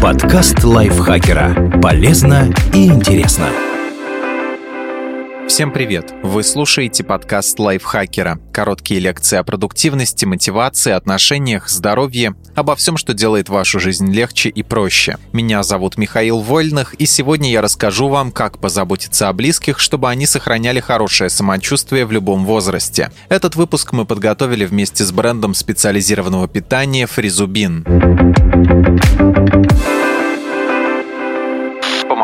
Подкаст лайфхакера. Полезно и интересно. Всем привет! Вы слушаете подкаст лайфхакера. Короткие лекции о продуктивности, мотивации, отношениях, здоровье, обо всем, что делает вашу жизнь легче и проще. Меня зовут Михаил Вольных, и сегодня я расскажу вам, как позаботиться о близких, чтобы они сохраняли хорошее самочувствие в любом возрасте. Этот выпуск мы подготовили вместе с брендом специализированного питания Фризубин.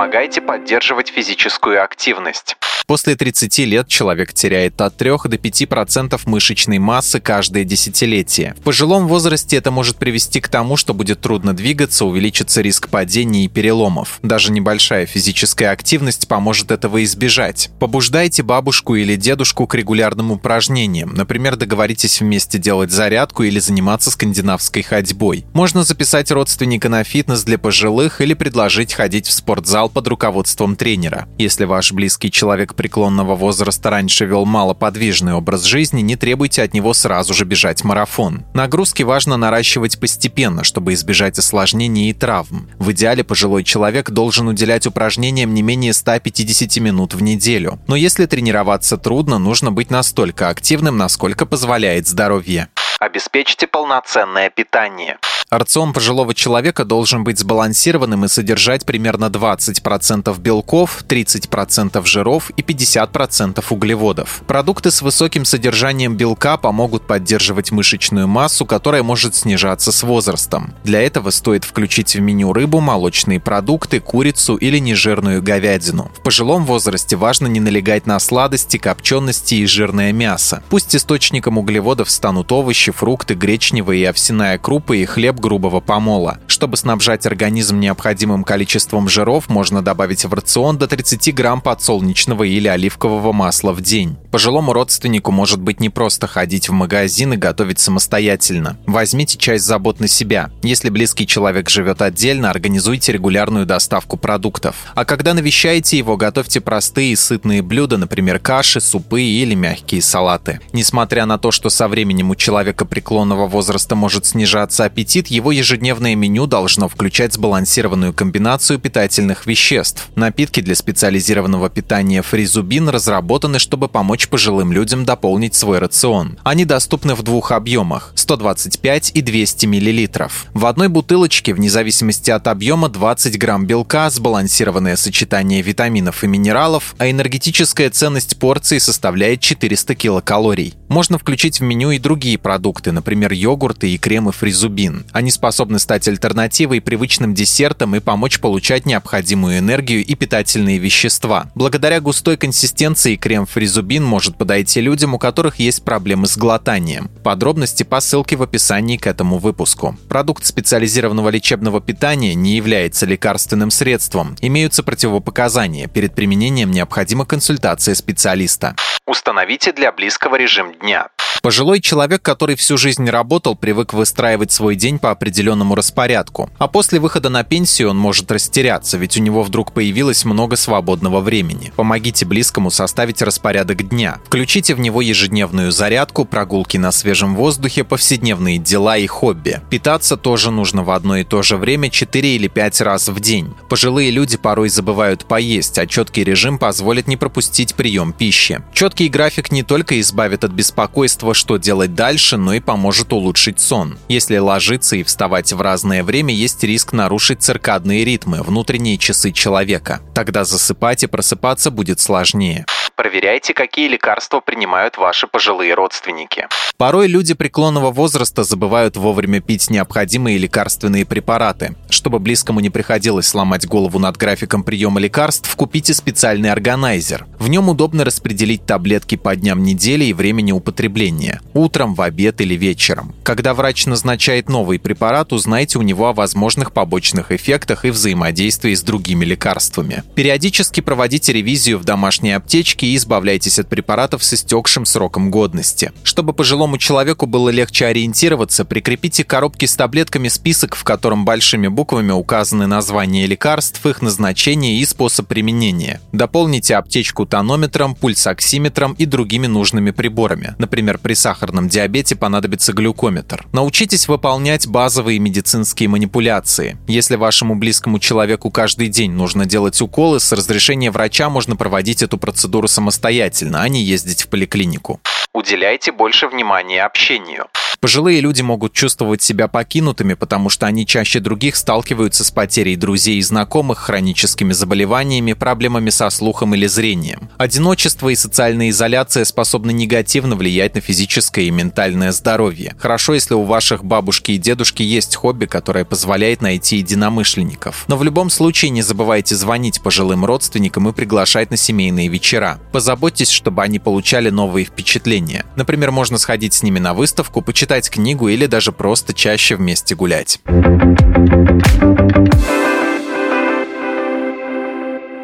Помогайте поддерживать физическую активность. После 30 лет человек теряет от 3 до 5% мышечной массы каждое десятилетие. В пожилом возрасте это может привести к тому, что будет трудно двигаться, увеличится риск падений и переломов. Даже небольшая физическая активность поможет этого избежать. Побуждайте бабушку или дедушку к регулярным упражнениям. Например, договоритесь вместе делать зарядку или заниматься скандинавской ходьбой. Можно записать родственника на фитнес для пожилых или предложить ходить в спортзал под руководством тренера. Если ваш близкий человек преклонного возраста раньше вел малоподвижный образ жизни, не требуйте от него сразу же бежать марафон. Нагрузки важно наращивать постепенно, чтобы избежать осложнений и травм. В идеале пожилой человек должен уделять упражнениям не менее 150 минут в неделю. Но если тренироваться трудно, нужно быть настолько активным, насколько позволяет здоровье. Обеспечьте полноценное питание. Рацион пожилого человека должен быть сбалансированным и содержать примерно 20% белков, 30% жиров и 50% углеводов. Продукты с высоким содержанием белка помогут поддерживать мышечную массу, которая может снижаться с возрастом. Для этого стоит включить в меню рыбу, молочные продукты, курицу или нежирную говядину. В пожилом возрасте важно не налегать на сладости, копчености и жирное мясо. Пусть источником углеводов станут овощи, фрукты, гречневая и овсяная крупа и хлеб грубого помола. Чтобы снабжать организм необходимым количеством жиров, можно добавить в рацион до 30 грамм подсолнечного или оливкового масла в день. Пожилому родственнику может быть не просто ходить в магазин и готовить самостоятельно. Возьмите часть забот на себя. Если близкий человек живет отдельно, организуйте регулярную доставку продуктов. А когда навещаете его, готовьте простые и сытные блюда, например, каши, супы или мягкие салаты. Несмотря на то, что со временем у человека преклонного возраста может снижаться аппетит, его ежедневное меню должно включать сбалансированную комбинацию питательных веществ. Напитки для специализированного питания фризубин разработаны, чтобы помочь пожилым людям дополнить свой рацион. Они доступны в двух объемах – 125 и 200 мл. В одной бутылочке, вне зависимости от объема, 20 грамм белка, сбалансированное сочетание витаминов и минералов, а энергетическая ценность порции составляет 400 килокалорий. Можно включить в меню и другие продукты, например, йогурты и кремы фризубин. Они способны стать альтернативой привычным десертам и помочь получать необходимую энергию и питательные вещества. Благодаря густой консистенции крем фризубин может подойти людям, у которых есть проблемы с глотанием. Подробности по ссылке в описании к этому выпуску. Продукт специализированного лечебного питания не является лекарственным средством. Имеются противопоказания. Перед применением необходима консультация специалиста. Установите для близкого режим дня. Пожилой человек, который всю жизнь работал, привык выстраивать свой день по определенному распорядку. А после выхода на пенсию он может растеряться, ведь у него вдруг появилось много свободного времени. Помогите близкому составить распорядок дня. Включите в него ежедневную зарядку, прогулки на свежем воздухе, повседневные дела и хобби. Питаться тоже нужно в одно и то же время 4 или 5 раз в день. Пожилые люди порой забывают поесть, а четкий режим позволит не пропустить прием пищи. Четкий график не только избавит от беспокойства что делать дальше, но и поможет улучшить сон. Если ложиться и вставать в разное время, есть риск нарушить циркадные ритмы, внутренние часы человека. Тогда засыпать и просыпаться будет сложнее. Проверяйте, какие лекарства принимают ваши пожилые родственники. Порой люди преклонного возраста забывают вовремя пить необходимые лекарственные препараты. Чтобы близкому не приходилось сломать голову над графиком приема лекарств, купите специальный органайзер. В нем удобно распределить таблетки по дням недели и времени употребления – утром, в обед или вечером. Когда врач назначает новый препарат, узнайте у него о возможных побочных эффектах и взаимодействии с другими лекарствами. Периодически проводите ревизию в домашней аптечке и избавляйтесь от препаратов с истекшим сроком годности. Чтобы пожилому человеку было легче ориентироваться, прикрепите к коробке с таблетками список, в котором большими буквами буквами указаны названия лекарств, их назначение и способ применения. Дополните аптечку тонометром, пульсоксиметром и другими нужными приборами. Например, при сахарном диабете понадобится глюкометр. Научитесь выполнять базовые медицинские манипуляции. Если вашему близкому человеку каждый день нужно делать уколы, с разрешения врача можно проводить эту процедуру самостоятельно, а не ездить в поликлинику. Уделяйте больше внимания общению. Пожилые люди могут чувствовать себя покинутыми, потому что они чаще других сталкиваются с потерей друзей и знакомых, хроническими заболеваниями, проблемами со слухом или зрением. Одиночество и социальная изоляция способны негативно влиять на физическое и ментальное здоровье. Хорошо, если у ваших бабушки и дедушки есть хобби, которое позволяет найти единомышленников. Но в любом случае не забывайте звонить пожилым родственникам и приглашать на семейные вечера. Позаботьтесь, чтобы они получали новые впечатления. Например, можно сходить с ними на выставку, почитать читать книгу или даже просто чаще вместе гулять.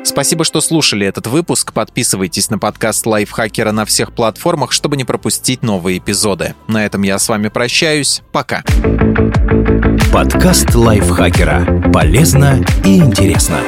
Спасибо, что слушали этот выпуск. Подписывайтесь на подкаст Лайфхакера на всех платформах, чтобы не пропустить новые эпизоды. На этом я с вами прощаюсь. Пока. Подкаст Лайфхакера. Полезно и интересно.